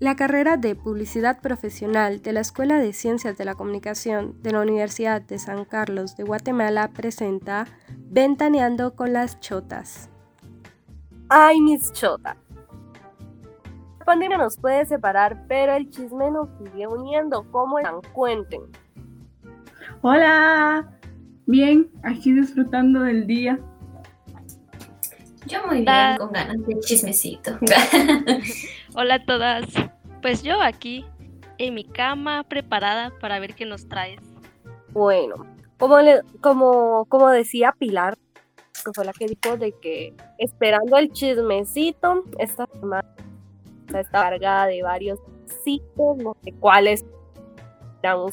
La carrera de Publicidad Profesional de la Escuela de Ciencias de la Comunicación de la Universidad de San Carlos de Guatemala presenta Ventaneando con las Chotas. Ay, mis chotas. La pandemia nos puede separar, pero el chisme nos sigue uniendo. ¿Cómo están? Cuenten. Hola. Bien, aquí disfrutando del día. Yo muy bien, con ganas de chismecito. Hola a todas. Pues yo aquí, en mi cama, preparada para ver qué nos traes. Bueno, como, le, como, como decía Pilar, que fue la que dijo de que esperando el chismecito, esta semana está cargada de varios sitios, no sé cuáles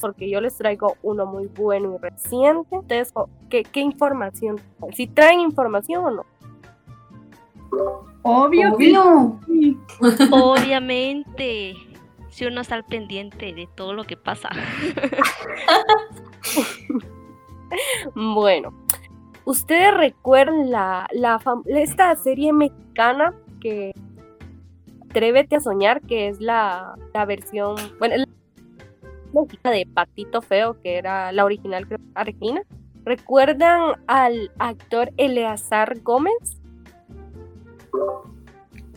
porque yo les traigo uno muy bueno y reciente. Entonces, ¿qué, qué información? ¿Si traen información o no? Obvio, Obvio. sí. Obviamente, si uno está al pendiente de todo lo que pasa. Bueno, ¿ustedes recuerdan la, la fam- esta serie mexicana que Atrévete a soñar, que es la, la versión, bueno, la mexicana de Patito Feo, que era la original creo, argentina? ¿Recuerdan al actor Eleazar Gómez?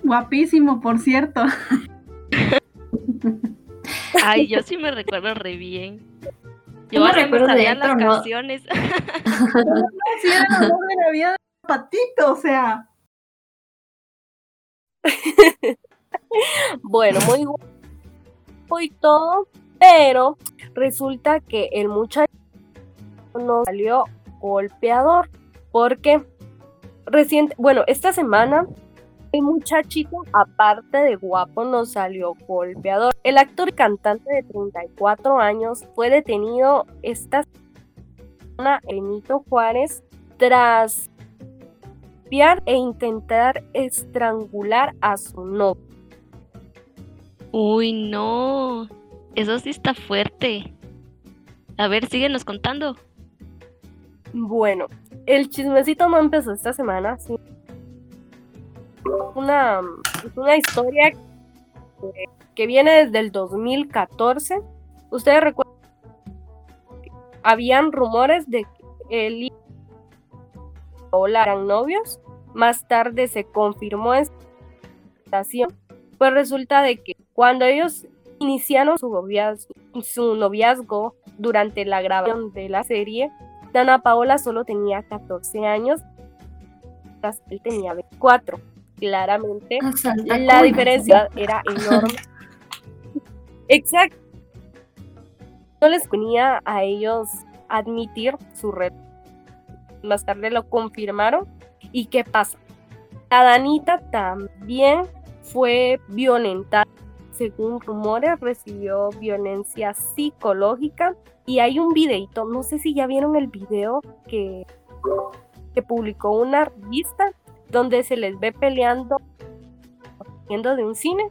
Guapísimo, por cierto. Ay, yo sí me recuerdo re bien. Yo me hasta recuerdo de sabía él, las no- canciones. Era la vida de Patito, o sea. Bueno, muy guapo y todo, pero resulta que el muchacho no salió golpeador porque reciente, bueno, esta semana el muchachito, aparte de guapo, no salió golpeador. El actor y cantante de 34 años fue detenido esta semana en Benito Juárez tras golpear e intentar estrangular a su novio. Uy, no. Eso sí está fuerte. A ver, síguenos contando. Bueno, el chismecito no empezó esta semana, sí. Una, es una historia que, que viene desde el 2014. Ustedes recuerdan, habían rumores de que él y Paola eran novios. Más tarde se confirmó esta situación. Pues resulta de que cuando ellos iniciaron su noviazgo, su noviazgo durante la grabación de la serie, Dana Paola solo tenía 14 años, él tenía 24. Claramente, Santa la diferencia era enorme. Exacto. No les ponía a ellos admitir su red. Más tarde lo confirmaron. ¿Y qué pasa? La Danita también fue violentada. Según rumores, recibió violencia psicológica. Y hay un videito, no sé si ya vieron el video que, que publicó una revista donde se les ve peleando yendo de un cine.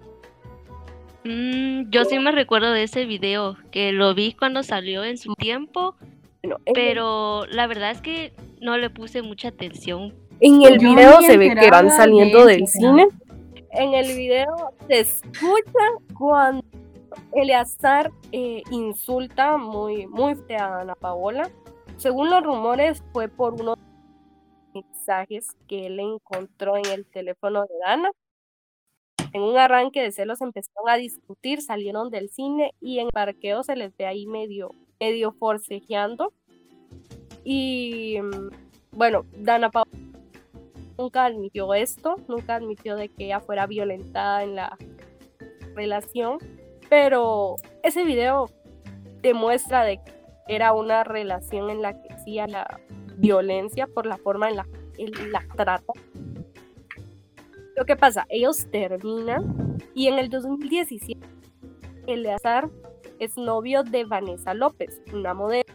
Mm, yo sí me recuerdo de ese video, que lo vi cuando salió en su tiempo, Bueno, en el- pero la verdad es que no le puse mucha atención. En el Yo video se ve que van saliendo de del eso, cine. En el video se escucha cuando Eleazar eh, insulta muy, muy fea a Ana Paola. Según los rumores, fue por unos mensajes que él encontró en el teléfono de Dana. En un arranque de celos empezaron a discutir, salieron del cine y en el parqueo se les ve ahí medio, medio forcejeando. Y bueno, Dana Paola nunca admitió esto, nunca admitió de que ella fuera violentada en la relación, pero ese video demuestra de que era una relación en la que existía la violencia por la forma en la que la trata. Lo que pasa, ellos terminan y en el 2017 Eleazar es novio de Vanessa López, una modelo,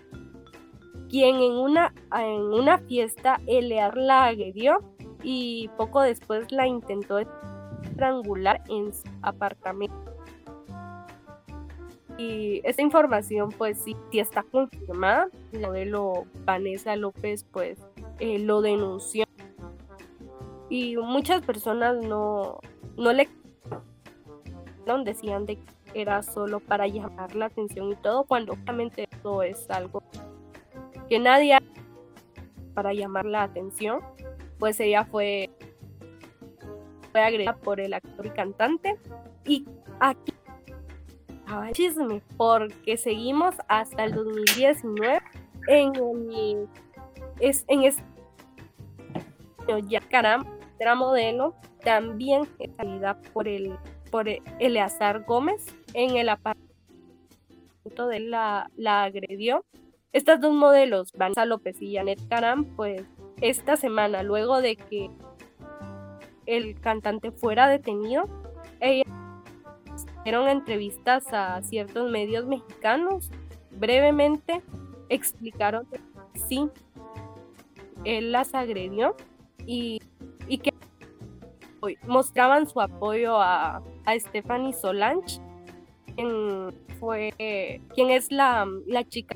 quien en una, en una fiesta Eleazar la agredió y poco después la intentó estrangular en su apartamento. Y esta información pues sí, sí está confirmada. La modelo Vanessa López pues eh, lo denunció. Y muchas personas no, no le decían de que era solo para llamar la atención y todo, cuando obviamente eso es algo que nadie para llamar la atención, pues ella fue, fue agredida por el actor y cantante. Y aquí chisme, porque seguimos hasta el 2019 en el es en este ya caramba era modelo también salida por el por Eleazar Gómez en el apartamento de la, la agredió. Estas dos modelos, Vanessa López y Janet Caram, pues esta semana, luego de que el cantante fuera detenido, ellas dieron entrevistas a ciertos medios mexicanos. Brevemente explicaron que sí, él las agredió y, que mostraban su apoyo a, a Stephanie Solange, quien, fue, quien es la, la chica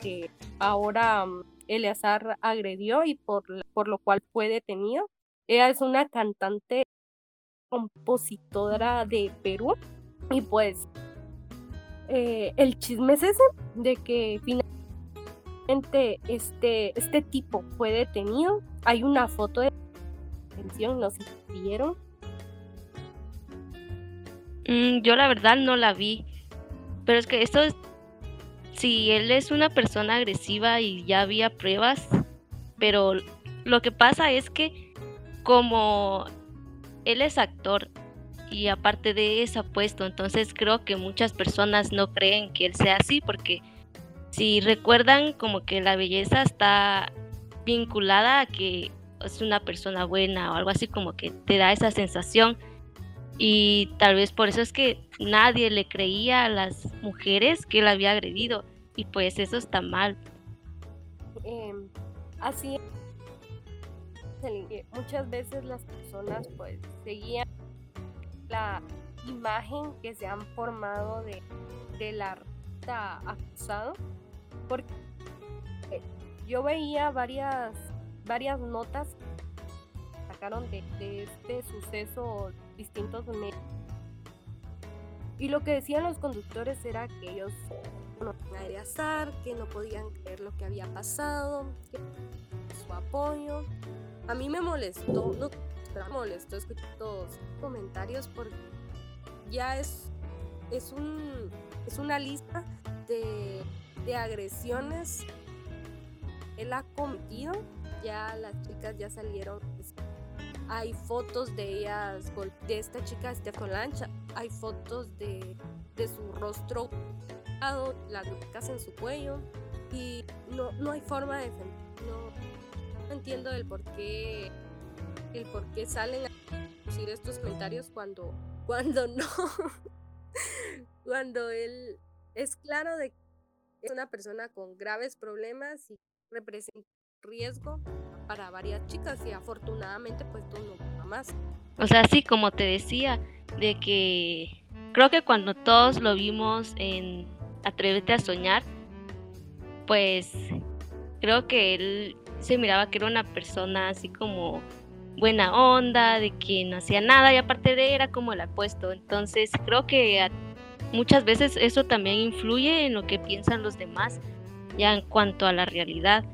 que ahora mm, Eleazar agredió y por, por lo cual fue detenido. Ella es una cantante compositora de Perú y pues eh, el chisme es ese de que finalmente este, este tipo fue detenido. Hay una foto de detención, no sé si vieron. Mm, yo la verdad no la vi, pero es que esto es si él es una persona agresiva y ya había pruebas, pero lo que pasa es que como él es actor y aparte de eso apuesto, entonces creo que muchas personas no creen que él sea así porque si recuerdan como que la belleza está vinculada a que es una persona buena o algo así como que te da esa sensación y tal vez por eso es que nadie le creía a las mujeres que él había agredido y pues eso está mal. Em, así muchas veces las personas pues seguían la imagen que se han formado de del artista acusado porque yo veía varias varias notas sacaron de, este suceso distintos medios. Y lo que decían los conductores era que ellos no azar, que no podían creer lo que había pasado, que su apoyo. A mí me molestó, no me molestó escuchar todos comentarios porque ya es, es, un, es una lista de, de agresiones él ha cometido. Ya las chicas ya salieron hay fotos de ellas, de esta chica Stefan Lancha, hay fotos de, su rostro, las marcas en su cuello y no, no hay forma de defender. Entiendo el por qué, el por qué salen a decir estos comentarios cuando, cuando no, cuando él es claro de que es una persona con graves problemas y representa riesgo para varias chicas y afortunadamente pues tú no más. O sea, sí, como te decía, de que creo que cuando todos lo vimos en Atrévete a soñar, pues creo que él se miraba que era una persona así como buena onda, de que no hacía nada y aparte de era como el apuesto. Entonces creo que muchas veces eso también influye en lo que piensan los demás ya en cuanto a la realidad.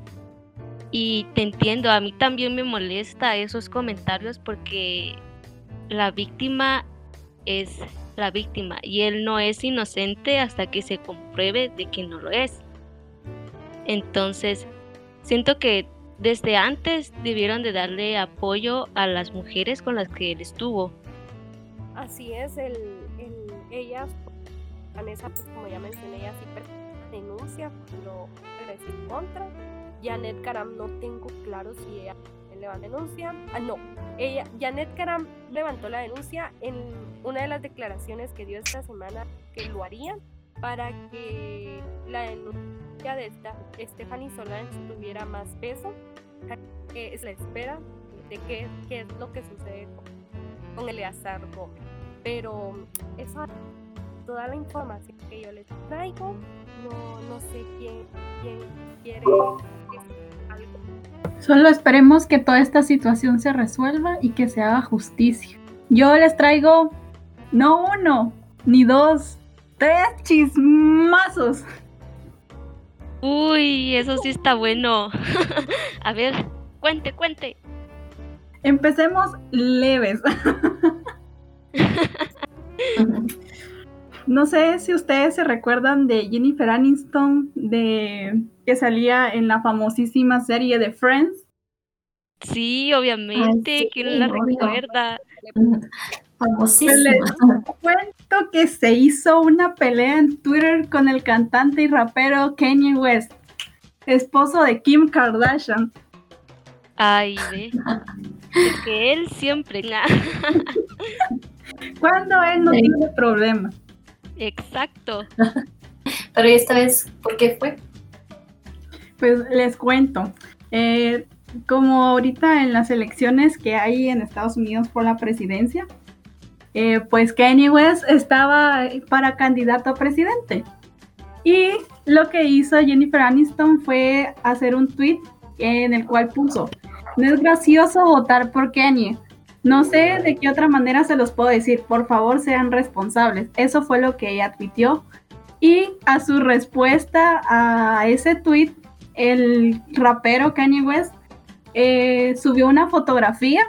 Y te entiendo, a mí también me molesta esos comentarios porque la víctima es la víctima y él no es inocente hasta que se compruebe de que no lo es. Entonces, siento que desde antes debieron de darle apoyo a las mujeres con las que él estuvo. Así es, el, el ella, Vanessa, pues como ya mencioné, ella sí denuncia cuando en contra Janet Karam no tengo claro si ella levantó denuncia. Ah, no, ella, Janet Karam levantó la denuncia en una de las declaraciones que dio esta semana que lo haría para que la denuncia de esta Stephanie Solange tuviera más peso. Que es la espera de qué, qué es lo que sucede con, con Eleazar Gómez. Pero esa toda la información que yo les traigo. No, no sé quién, quién quiere Solo esperemos que toda esta situación se resuelva y que se haga justicia. Yo les traigo No uno, ni dos, tres chismazos. Uy, eso sí está bueno. A ver, cuente, cuente. Empecemos leves. No sé si ustedes se recuerdan de Jennifer Aniston, de que salía en la famosísima serie de Friends. Sí, obviamente, Ay, sí, ¿quién la obvio. recuerda? Famosísima. Cuento que se hizo una pelea en Twitter con el cantante y rapero Kanye West, esposo de Kim Kardashian. Ay, ve. Es que él siempre. Cuando él no Sí. tiene problema. Exacto. Pero esta vez, ¿por qué fue? Pues les cuento. Eh, como ahorita en las elecciones que hay en Estados Unidos por la presidencia, eh, pues Kanye West estaba para candidato a presidente. Y lo que hizo Jennifer Aniston fue hacer un tweet en el cual puso, no es gracioso votar por Kanye. No sé de qué otra manera se los puedo decir. Por favor, sean responsables. Eso fue lo que ella tuiteó. Y a su respuesta a ese tweet, el rapero Kanye West eh, subió una fotografía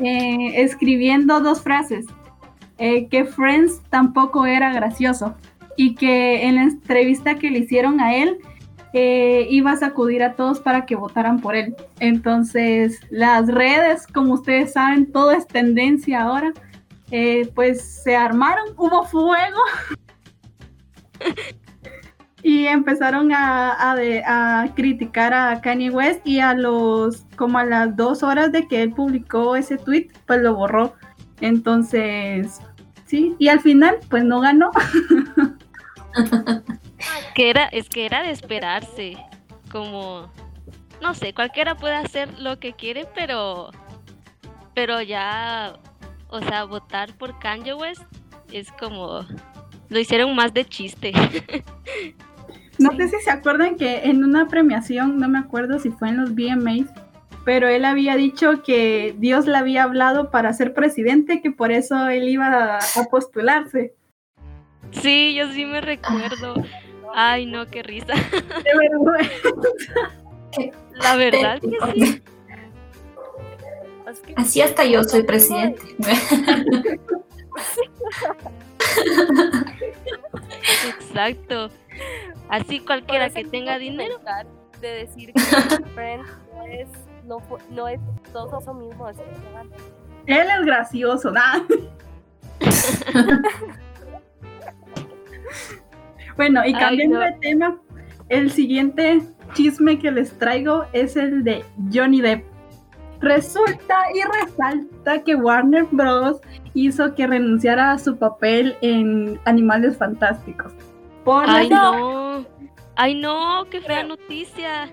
eh, escribiendo dos frases. eh, que Friends tampoco era gracioso y que en la entrevista que le hicieron a él eh, iba a sacudir a todos para que votaran por él. Entonces las redes, como ustedes saben, todo es tendencia ahora. pues se armaron, hubo fuego y empezaron a, a criticar a Kanye West y a los como a las dos horas de que él publicó ese tweet pues lo borró entonces sí y al final pues no ganó Que era, es que era de esperarse. Como, no sé, cualquiera puede hacer lo que quiere, pero, pero ya, o sea, votar por Kanye West es como, lo hicieron más de chiste. no sé si se acuerdan que en una premiación no me acuerdo si fue en los VMAs pero él había dicho que Dios le había hablado para ser presidente que por eso él iba a, a postularse Sí, yo sí me recuerdo. Ay, no, qué risa. de vergüenza La verdad que sí. Así hasta yo soy presidente. Exacto. Así cualquiera que tenga dinero. De decir que Friends no es, no, no es todo eso mismo. Es él es gracioso ¿no? Bueno, y Ay, cambiando no. de tema, el siguiente chisme que les traigo es el de Johnny Depp. Resulta y resalta que Warner Bros. hizo que renunciara a su papel en Animales Fantásticos. Por la, Ay, no. Ay, no, qué fea noticia.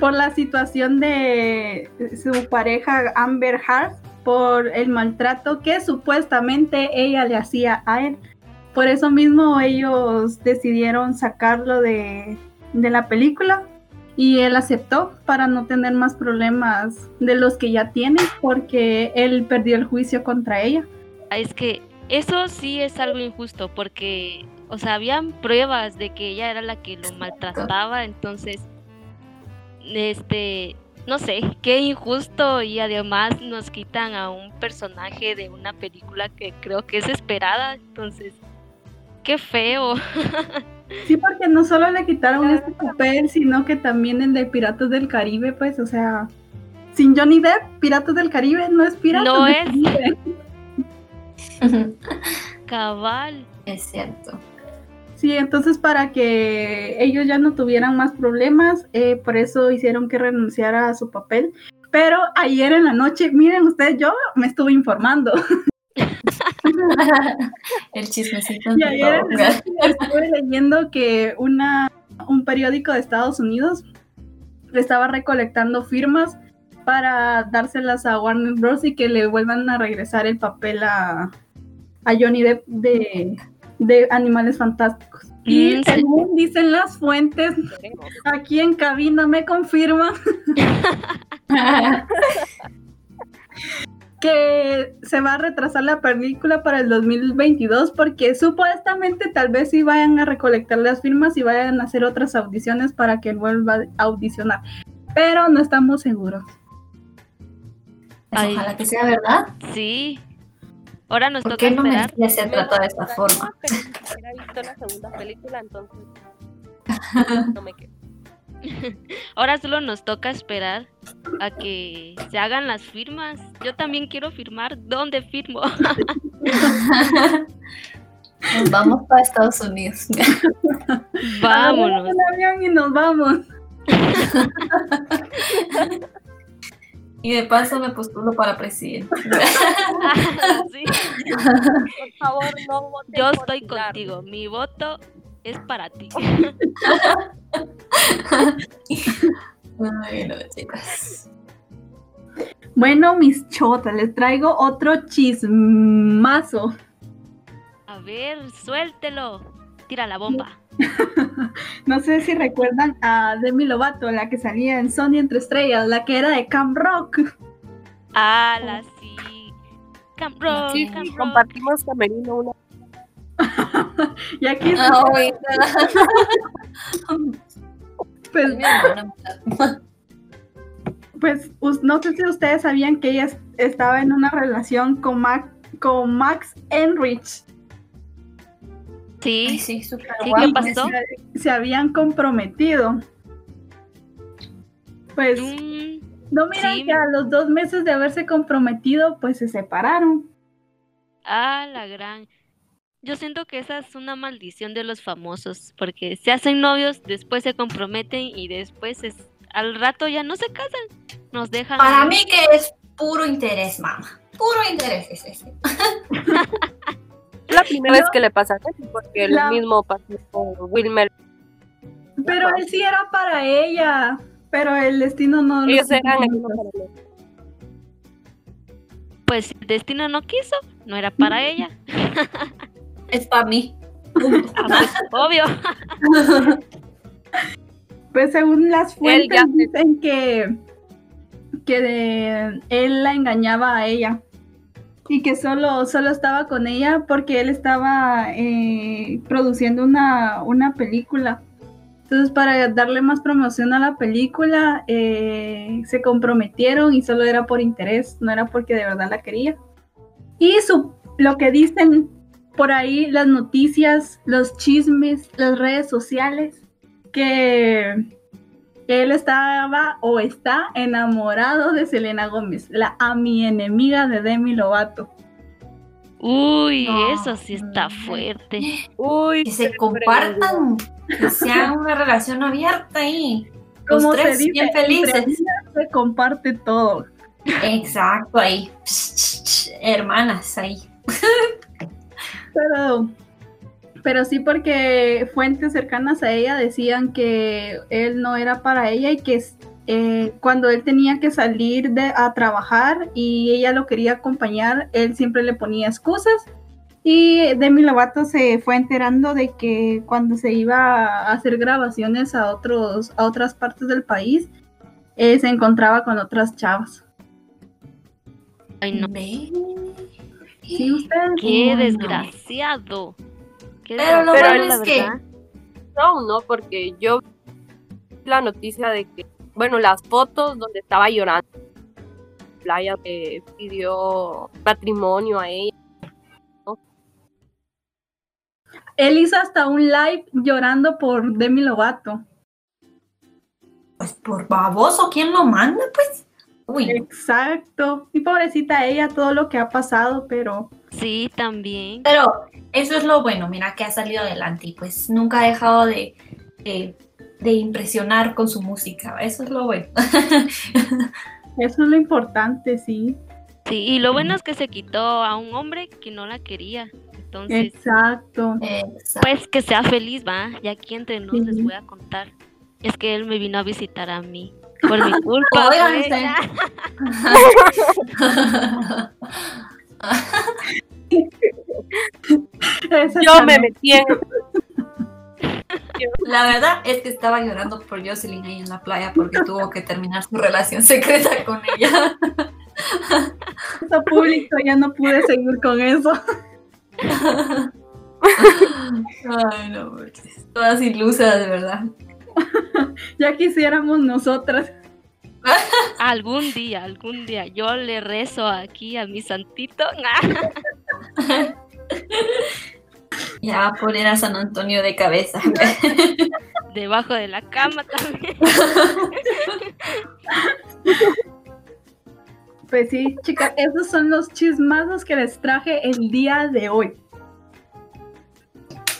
por la situación de su pareja Amber Heard, por el maltrato que supuestamente ella le hacía a él. Por eso mismo ellos decidieron sacarlo de, de la película y él aceptó para no tener más problemas de los que ya tiene porque él perdió el juicio contra ella. Es que eso sí es algo injusto porque, o sea, habían pruebas de que ella era la que lo maltrataba, entonces, este, no sé, qué injusto y además nos quitan a un personaje de una película que creo que es esperada, entonces, qué feo. Sí, porque no solo le quitaron este papel, sino que también el de Piratas del Caribe, pues, o sea, sin Johnny Depp, Piratas del Caribe no es Piratas No del es. Caribe. Cabal. es cierto. Sí, entonces para que ellos ya no tuvieran más problemas, eh, por eso hicieron que renunciara a su papel. Pero ayer en la noche, miren ustedes, yo me estuve informando. El chismecito. Y ayer en la noche estuve leyendo que una, un periódico de Estados Unidos estaba recolectando firmas para dárselas a Warner Bros. y que le vuelvan a regresar el papel a, a Johnny Depp de, de Animales Fantásticos. Y Mm, sí. según dicen las fuentes, aquí en cabina me confirman que se va a retrasar la película para el 2022 porque supuestamente tal vez sí vayan a recolectar las firmas y vayan a hacer otras audiciones para que vuelva a audicionar. Pero no estamos seguros. Pues ojalá que sea verdad. Sí. Ahora nos ¿Por toca qué no esperar. me se trata de esta forma? He visto la segunda película, entonces no me quedo. Ahora solo nos toca esperar a que se hagan las firmas. Yo también quiero firmar. ¿Dónde firmo? Nos vamos para Estados Unidos. Vámonos. El avión y nos vamos. Y de paso me postulo para presidente. Sí, Por favor, no voten Yo estoy contigo. Mi voto es para ti. Ay, no, chicas. Bueno, mis chotas, les traigo otro chismazo. A ver, suéltelo. Tira la bomba. No sé si recuerdan a Demi Lovato, la que salía en Sony entre estrellas, la que era de Camp Rock. Ala, sí. Camp Rock, Sí, Camp Rock. compartimos camerino una. Y aquí, Ay, pues, pues no sé si ustedes sabían que ella es- estaba en una relación con, Mac- con Max Enrich. Ay, Sí, sí, súper Sí, guapo. ¿qué pasó? Se, se habían comprometido. Pues Mm, no miran sí. que a los dos meses de haberse comprometido, pues se separaron. ah, la gran. Yo siento que esa es una maldición de los famosos, porque se hacen novios, después se comprometen y después es, al rato ya no se casan. Nos dejan. Para ahí. mí que es puro interés, mamá. Puro interés es ese. Es la primera vez que le pasa a porque La- lo mismo pasó con Wilmer. Pero él sí era para ella. Pero el destino no lo Ellos eran el para el. Pues si el destino no quiso, no era para ella. Es para mí. Obvio. Pues según las fuentes dicen que, que de- él la engañaba a ella y que solo, solo estaba con ella porque él estaba eh, produciendo una, una película. Entonces para darle más promoción a la película eh, se comprometieron y solo era por interés, no era porque de verdad la quería. Y su, lo que dicen por ahí las noticias, los chismes, las redes sociales, que él estaba o está enamorado de Selena Gómez, la a mi enemiga de Demi Lovato. Uy, No. eso sí está fuerte. Uy, Que se compartan. Que sea una relación abierta ahí. Los Como se tres dice, bien felices. se comparte todo. Exacto, ahí. Psh, psh, psh, Hermanas, ahí. Pero, pero sí porque fuentes cercanas a ella decían que él no era para ella y que eh, cuando él tenía que salir de, a trabajar y ella lo quería acompañar, él siempre le ponía excusas. Y Demi Lovato se fue enterando de que cuando se iba a hacer grabaciones a, otros, a otras partes del país, eh, se encontraba con otras chavas. Ay, no. ¿Sí, ustedes? Qué no. desgraciado. Pero lo desgraciado, bueno es que-. No, no, porque yo vi la noticia de que, bueno, las fotos donde estaba llorando, playa que pidió matrimonio a ella. Él hizo hasta un live llorando por Demi Lovato. Pues por baboso, ¿quién lo manda? Pues. Uy, Exacto. Y pobrecita ella, todo lo que ha pasado, pero Sí, también. pero eso es lo bueno, mira que ha salido adelante y pues nunca ha dejado de, de, de impresionar con su música. Eso es lo bueno. eso es lo importante, sí. Sí, y lo bueno es que se quitó a un hombre que no la quería. Entonces, Exacto. Exacto. pues que sea feliz, va. Y aquí entre nos les voy a contar. Es que él me vino a visitar a mí. Por mi culpa. Yo me metí en La verdad es que estaba llorando por Jocelyn ahí en la playa porque tuvo que terminar su relación secreta con ella. Eso público, ya no pude seguir con eso. Ay, no, todas ilusas, de verdad. ya quisiéramos nosotras. algún día, algún día, yo le rezo aquí a mi santito. ya poner a San Antonio de cabeza. Debajo de la cama también. Pues sí, chicas, esos son los chismazos que les traje el día de hoy.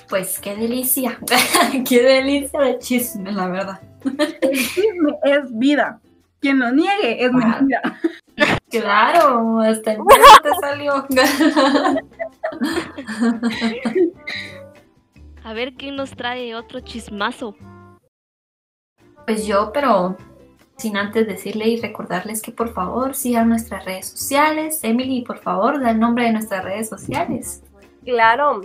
Pues qué delicia, qué delicia de chisme, la verdad. El chisme es vida. Quien lo niegue es mentira. Claro, hasta el te salió. A ver quién nos trae otro chismazo. Pues yo, pero sin antes decirle y recordarles que por favor sigan nuestras redes sociales. Emily, por favor, da el nombre de nuestras redes sociales. Claro,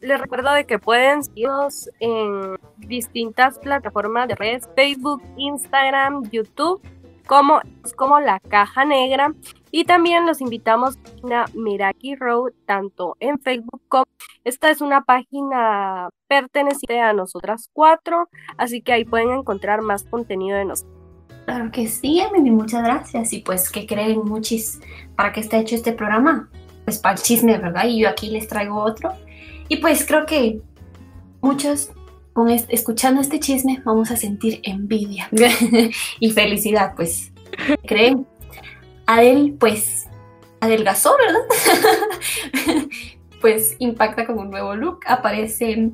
les recuerdo de que pueden seguirnos en distintas plataformas de redes, Facebook, Instagram, YouTube, como, como La Caja Negra. Y también los invitamos a Miraki Road, tanto en Facebook como esta es una página perteneciente a nosotras cuatro, así que ahí pueden encontrar más contenido de nosotros. Claro que sí, Emily, muchas gracias. Y pues, ¿qué creen muchis para que esté hecho este programa? Pues para el chisme, ¿verdad? Y yo aquí les traigo otro. Y pues creo que muchos, con escuchando este chisme, vamos a sentir envidia y felicidad, pues. ¿Creen? Adel, pues, adelgazó, ¿verdad? pues impacta con un nuevo look. Aparece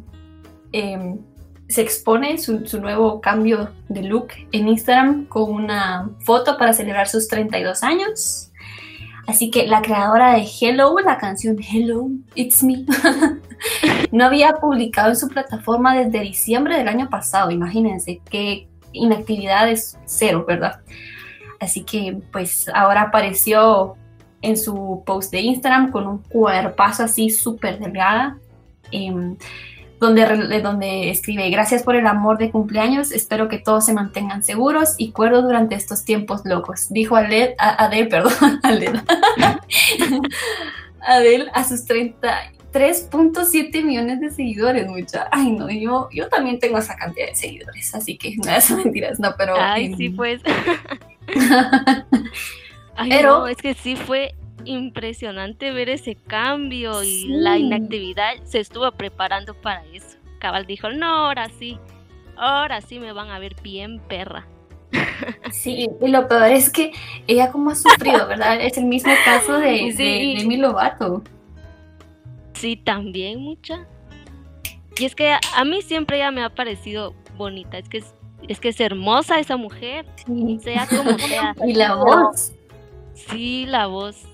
eh, se expone su, nuevo cambio de look en Instagram con una foto para celebrar sus 32 años. Así que la creadora de Hello, la canción Hello, It's Me, no había publicado en su plataforma desde diciembre del año pasado. Imagínense qué inactividad es cero, ¿verdad? Así que pues ahora apareció en su post de Instagram con un cuerpazo así súper delgada. Em, donde, donde escribe, gracias por el amor de cumpleaños, espero que todos se mantengan seguros y cuerdos durante estos tiempos locos, dijo Adel, a, Adel perdón, Adel, Adel a sus 33.7 millones de seguidores, mucha. Ay, no, yo, yo también tengo esa cantidad de seguidores, así que no es mentiras, no, pero... Ay, sí, pues. Ay, pero no, es que sí fue impresionante ver ese cambio y la inactividad se estuvo preparando para eso. Cabal dijo, no, ahora sí, ahora sí me van a ver bien perra. Sí, y lo peor es que ella como ha sufrido, ¿verdad? Es el mismo caso de, sí. de, Lovato. Sí, también mucha. Y es que a, mí siempre ella me ha parecido bonita, es que es, es que es hermosa esa mujer, sea como sea. y la voz. Sí, la voz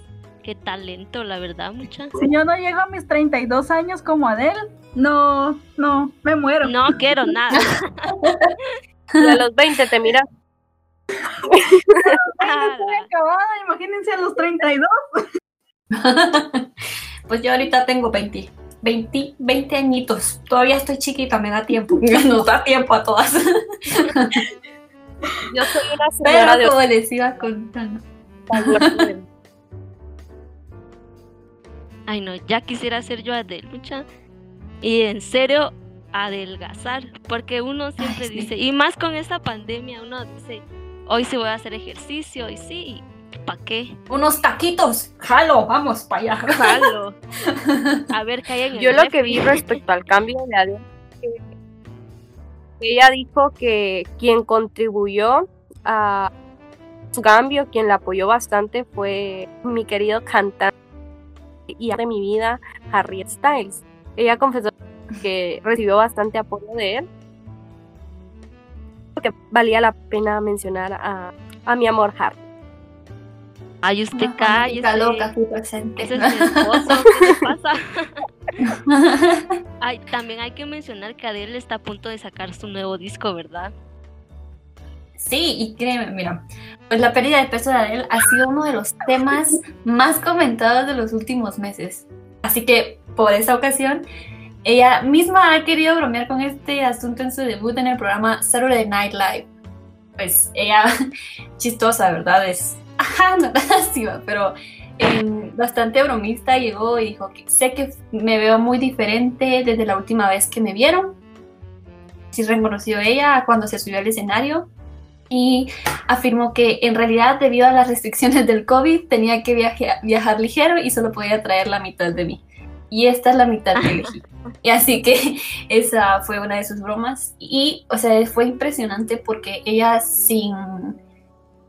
qué talento, la verdad, mucha. Si yo no llego a mis 32 años como Adele, no, no, me muero. No quiero nada. a los 20 te miras. estoy acabada, imagínense a los 32. pues yo ahorita tengo 20. 20, 20 añitos. Todavía estoy chiquita, me da tiempo. Nos da tiempo a todas. yo soy una señora Pero como les iba contando. Ay, no, ya quisiera ser yo Adel, mucha. Y en serio, adelgazar. Porque uno siempre dice, y más con esta pandemia, uno dice, hoy sí voy a hacer ejercicio, y sí, ¿para qué? Unos taquitos, jalo, vamos para allá. Jalo. A ver qué hay en Yo lo que vi respecto al cambio de Adel, ella dijo que quien contribuyó a su cambio, quien la apoyó bastante fue mi querido cantante y de mi vida, Harriet Styles. Ella confesó que recibió bastante apoyo de él, porque valía la pena mencionar a, a mi amor Harry. Ay, usted cae. Está loca aquí presente. Ese es mi esposo, ¿qué le pasa? Ay, también hay que mencionar que Adele está a punto de sacar su nuevo disco, ¿verdad? Sí, y créeme, mira, pues la pérdida de peso de Adele ha sido uno de los temas más comentados de los últimos meses. Así que por esa ocasión, ella misma ha querido bromear con este asunto en su debut en el programa Saturday Night Live. Pues ella, chistosa, ¿verdad? Es ajá, no lástima, pero em, bastante bromista llegó y dijo que sé que me veo muy diferente desde la última vez que me vieron. Sí reconoció ella cuando se subió al escenario y afirmó que en realidad debido a las restricciones del COVID tenía que viajar ligero y solo podía traer la mitad de mí. Y esta es la mitad que elegí. Y así que esa fue una de sus bromas. Y, o sea, fue impresionante porque ella sin,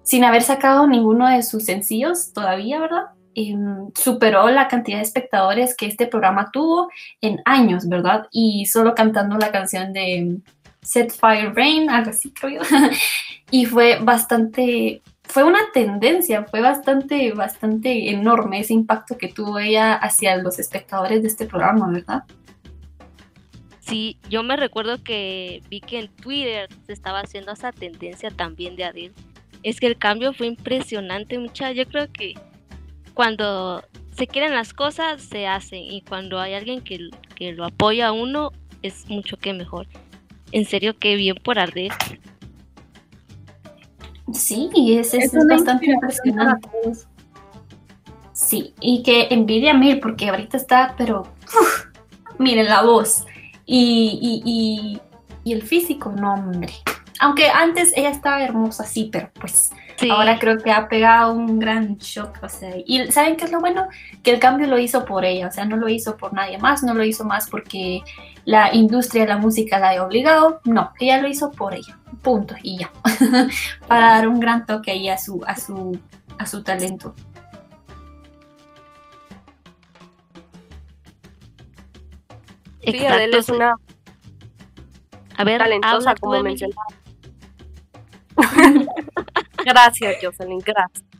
sin haber sacado ninguno de sus sencillos todavía, ¿verdad? Em, superó la cantidad de espectadores que este programa tuvo en años, ¿verdad? Y solo cantando la canción de Set Fire Rain, algo así creo y fue bastante, fue una tendencia, fue bastante, bastante enorme ese impacto que tuvo ella hacia los espectadores de este programa, ¿verdad? Sí, yo me recuerdo que vi que en Twitter se estaba haciendo esa tendencia también de Adele. Es que el cambio fue impresionante, mucha. Yo creo que cuando se quieren las cosas, se hacen. Y cuando hay alguien que, que lo apoya a uno, es mucho que mejor. En serio, qué bien por Adele. Sí, es, es, bastante impresionante. Sí, y que envidia a mil, porque ahorita está, pero miren la voz y, y, y, el físico, no, hombre. Aunque antes ella estaba hermosa, sí, pero pues ahora creo que ha pegado un gran shock. O sea, y ¿saben qué es lo bueno? Que el cambio lo hizo por ella, o sea, no lo hizo por nadie más, no lo hizo más porque la industria de la música la haya obligado, no, ella lo hizo por ella punto y ya, para dar un gran toque ahí a su, a su, a su talento. Sí, Adele es una a ver, talentosa, como mencionaba. Gracias, Jocelyn, gracias.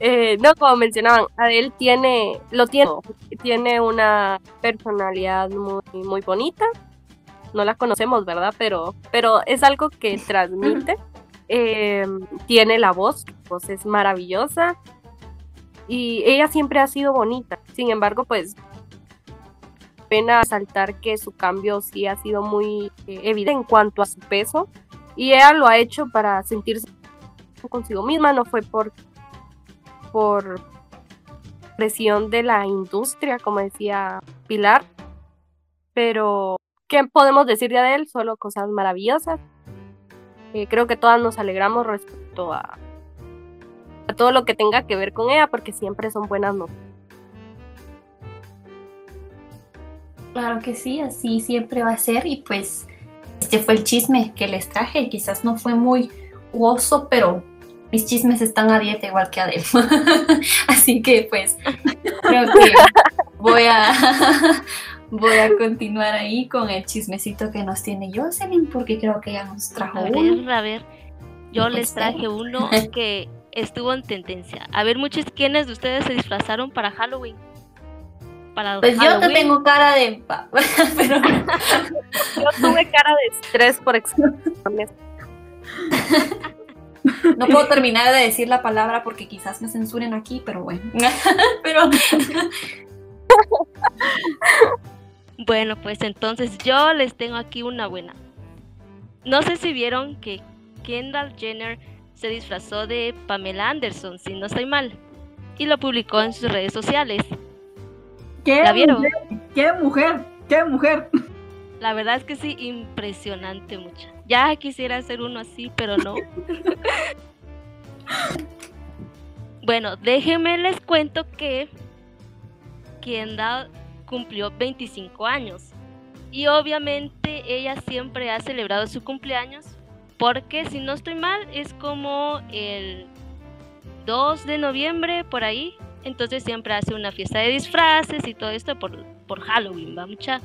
Eh, no, como mencionaban, Adele tiene, lo tiene, tiene una personalidad muy, muy bonita, no la conocemos, ¿verdad? Pero, pero es algo que transmite. Em, tiene la voz, la voz es maravillosa. Y ella siempre ha sido bonita. Sin embargo, pues pena saltar que su cambio sí ha sido muy eh, evidente en cuanto a su peso. Y ella lo ha hecho para sentirse consigo misma, no fue por, por presión de la industria, como decía Pilar, pero ¿Qué podemos decir de él? Solo cosas maravillosas. Eh, creo que todas nos alegramos respecto a, a todo lo que tenga que ver con ella, porque siempre son buenas noticias. Claro que sí, así siempre va a ser. Y pues este fue el chisme que les traje. Quizás no fue muy jugoso, pero mis chismes están a dieta igual que Adel. así que pues creo que voy a voy a continuar ahí con el chismecito que nos tiene Jocelyn, porque creo que ya nos trajo a uno. a ver, yo les traje uno que estuvo en tendencia. A ver, muchos, ¿quiénes de ustedes se disfrazaron para Halloween? Para pues yo no tengo cara de... pero... yo tuve cara de estrés por exámenes. No puedo terminar de decir la palabra porque quizás me censuren aquí, pero bueno. pero bueno, pues entonces yo les tengo aquí una buena. No sé si vieron que Kendall Jenner se disfrazó de Pamela Anderson, si no estoy mal, y lo publicó en sus redes sociales. ¿Qué ¿La vieron? Mujer? ¿Qué mujer? ¿Qué mujer? La verdad es que sí, impresionante mucha. Ya quisiera hacer uno así, pero no. bueno, déjenme les cuento que Kendall cumplió 25 años. Y obviamente ella siempre ha celebrado su cumpleaños porque si no estoy mal es como el 2 de noviembre por ahí. Entonces siempre hace una fiesta de disfraces y todo esto por, por Halloween, va mucha.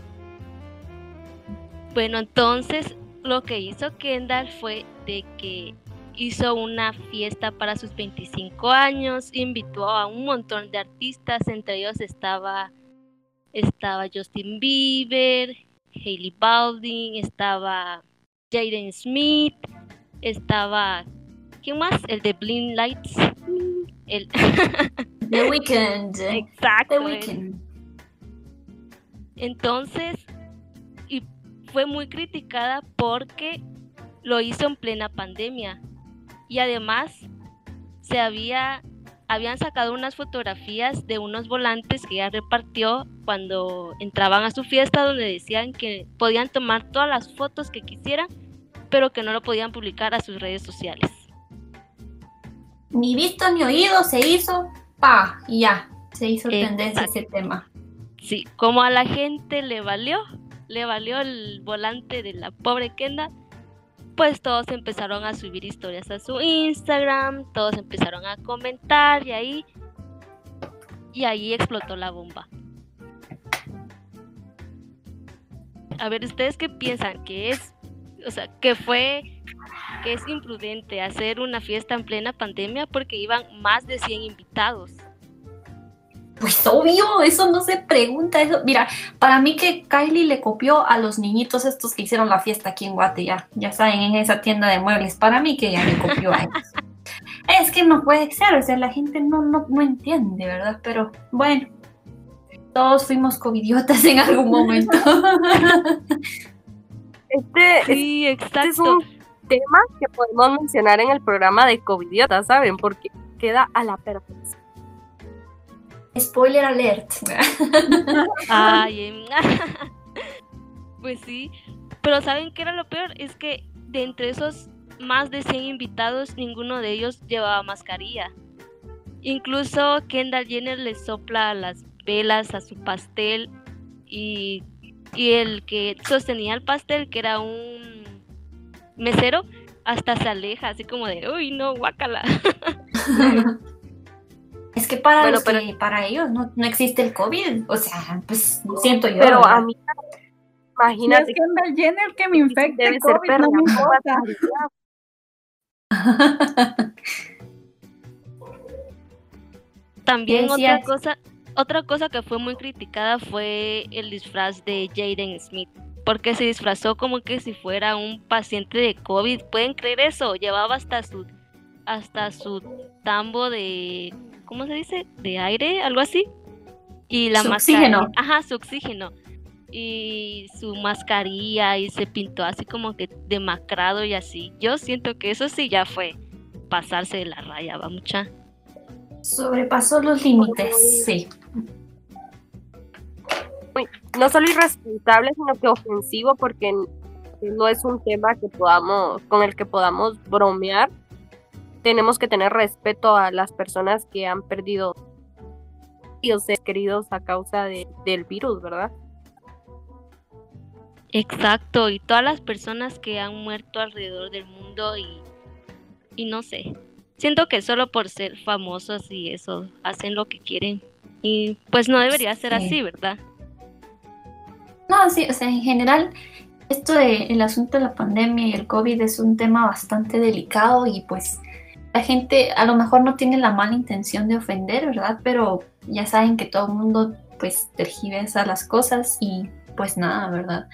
Bueno, entonces lo que hizo Kendall fue de que hizo una fiesta para sus 25 años, invitó a un montón de artistas, entre ellos estaba estaba Justin Bieber, Hailey Baldwin, estaba Jaden Smith, estaba ¿quién más? El de Blind Lights. El The Weeknd. Exacto. Entonces, y fue muy criticada porque lo hizo en plena pandemia. Y además se había habían sacado unas fotografías de unos volantes que ella repartió cuando entraban a su fiesta donde decían que podían tomar todas las fotos que quisieran, pero que no lo podían publicar a sus redes sociales. Ni visto ni oído se hizo, pa, y ya, se hizo tendencia ese tema. Sí, como a la gente le valió, le valió el volante de la pobre Kenda, pues todos empezaron a subir historias a su Instagram, todos empezaron a comentar y ahí y ahí explotó la bomba. A ver, ustedes qué piensan que es, o sea, que fue que es imprudente hacer una fiesta en plena pandemia porque iban más de 100 invitados. Pues obvio, eso no se pregunta. Eso. Mira, para mí que Kylie le copió a los niñitos estos que hicieron la fiesta aquí en Guate, ya, ya saben, en esa tienda de muebles. Para mí que ella le copió a ellos. es que no puede ser, o sea, la gente no, no, no entiende, ¿verdad? Pero bueno, todos fuimos covidiotas en algún momento. este, sí, exacto. Este es un tema que podemos mencionar en el programa de covidiotas, ¿saben? Porque queda a la perfección. Spoiler alert. Ay, em, pues sí. Pero ¿saben qué era lo peor? Es que de entre esos más de 100 invitados, ninguno de ellos llevaba mascarilla. Incluso Kendall Jenner le sopla las velas a su pastel y, y el que sostenía el pastel, que era un mesero, hasta se aleja, así como de, uy, no, guácala. Es que para, para ellos no, no, existe el COVID. O sea, pues siento yo. Pero a mí, imagínate. Si es Kendall Jenner que me infecte el COVID, no me importa. También otra cosa, otra cosa que fue muy criticada fue el disfraz de Jaden Smith, porque se disfrazó como que si fuera un paciente de COVID. ¿Pueden creer eso? Llevaba hasta su hasta su tambo de ¿cómo se dice? De aire, algo así. Y la su oxígeno. Ajá, su oxígeno. Y su mascarilla y se pintó así como que demacrado y así. Yo siento que eso sí ya fue pasarse de la raya, va mucha. Sobrepasó los límites, sí. No solo irresponsable, sino que ofensivo, porque no es un tema que podamos, con el que podamos bromear tenemos que tener respeto a las personas que han perdido seres queridos a causa del virus, ¿verdad? Exacto, y todas las personas que han muerto alrededor del mundo y, y no sé, siento que solo por ser famosos y eso hacen lo que quieren y pues no debería ser así, ¿verdad? No, sí, o sea, en general esto del el asunto de la pandemia y el COVID es un tema bastante delicado y pues la gente a lo mejor no tiene la mala intención de ofender, ¿verdad? Pero ya saben que todo el mundo pues tergiversa las cosas y pues nada, ¿verdad?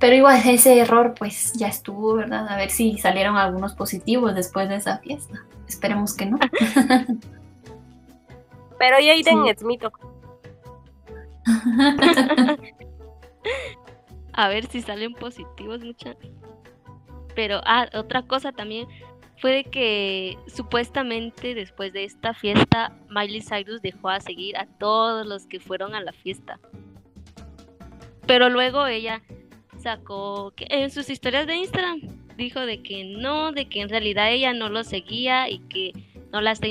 Pero igual ese error pues ya estuvo, ¿verdad? A ver si salieron algunos positivos después de esa fiesta. Esperemos que no. Pero ya Aiden es mito. A ver si salen positivos, muchachos. Pero, ah, otra cosa también, fue de que supuestamente después de esta fiesta Miley Cyrus dejó a seguir a todos los que fueron a la fiesta. Pero luego ella sacó que en sus historias de Instagram dijo de que no, de que en realidad ella no lo seguía y que no la está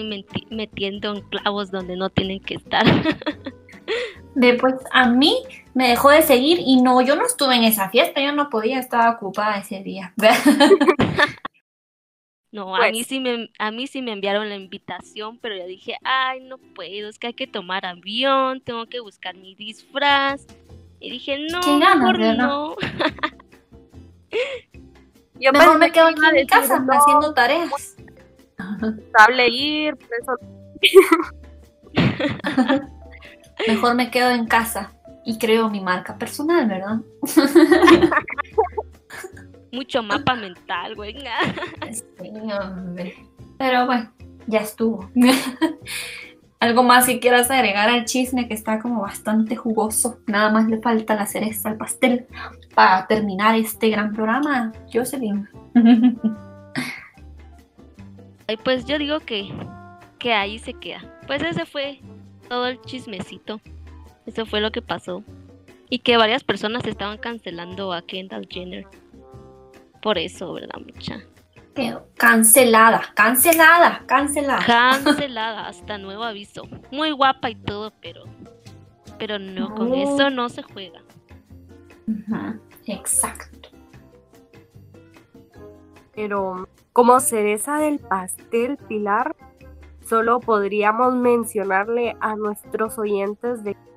metiendo en clavos donde no tienen que estar. Después a mí me dejó de seguir y no, yo no estuve en esa fiesta, yo no podía, estar ocupada ese día. No, a mí pues sí me a mí sí me enviaron la invitación, pero yo dije, "Ay, no puedo, es que hay que tomar avión, tengo que buscar mi disfraz." Y dije, "No, mejor no." yo mejor me quedo en mi casa haciendo tareas. Ir, mejor me quedo en casa y creo mi marca personal, ¿verdad? Mucho mapa mental, güey. Pero bueno, ya estuvo. Algo más si quieras agregar al chisme que está como bastante jugoso. Nada más le falta la cereza al pastel para terminar este gran programa, Jocelyn. Y pues yo digo que, que ahí se queda. Pues ese fue todo el chismecito. Eso fue lo que pasó. Y que varias personas estaban cancelando a Kendall Jenner. Por eso, ¿verdad, mucha? Cancelada, cancelada, cancelada. Cancelada, hasta nuevo aviso. Muy guapa y todo, pero pero no, con eso no se juega. Exacto. Pero como cereza del pastel, Pilar, solo podríamos mencionarle a nuestros oyentes de que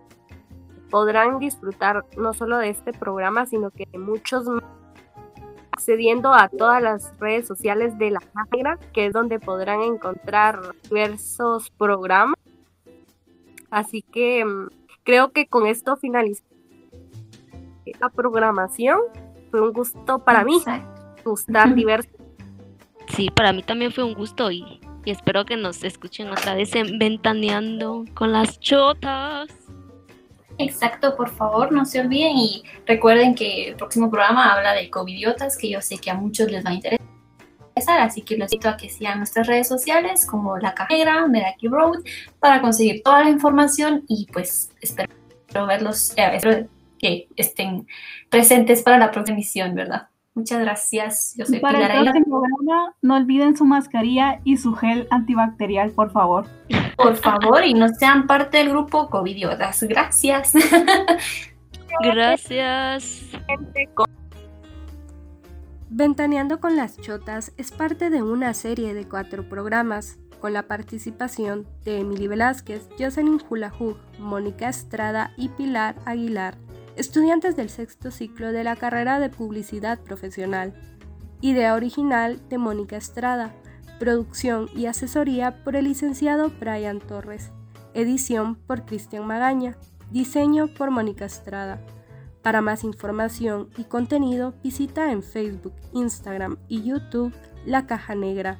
podrán disfrutar no solo de este programa, sino que de muchos más accediendo a todas las redes sociales de la Negra, que es donde podrán encontrar diversos programas. Así que mm, creo que con esto finalizamos la programación. Fue un gusto para mí gustar diversos. Sí, para mí también fue un gusto y, y espero que nos escuchen otra vez en Ventaneando con las chotas. Exacto, por favor, no se olviden y recuerden que el próximo programa habla de covidiotas, que yo sé que a muchos les va a interesar, así que los invito a que sigan nuestras redes sociales como La Cajera, Meraki Road, para conseguir toda la información y pues espero verlos, eh, espero que estén presentes para la próxima emisión, ¿verdad? Muchas gracias. Yo soy Para el próximo programa, no olviden su mascarilla y su gel antibacterial, por favor. Por favor, y no sean parte del grupo Covidiotas. Gracias. Gracias. Ventaneando con las Chotas es parte de una serie de cuatro programas con la participación de Emily Velázquez, Jocelyn Julahug, Mónica Estrada y Pilar Aguilar estudiantes del sexto ciclo de la carrera de Publicidad Profesional. Idea original de Mónica Estrada. Producción y asesoría por el licenciado Brian Torres. Edición por Cristian Magaña. Diseño por Mónica Estrada. Para más información y contenido visita en Facebook, Instagram y YouTube La Caja Negra.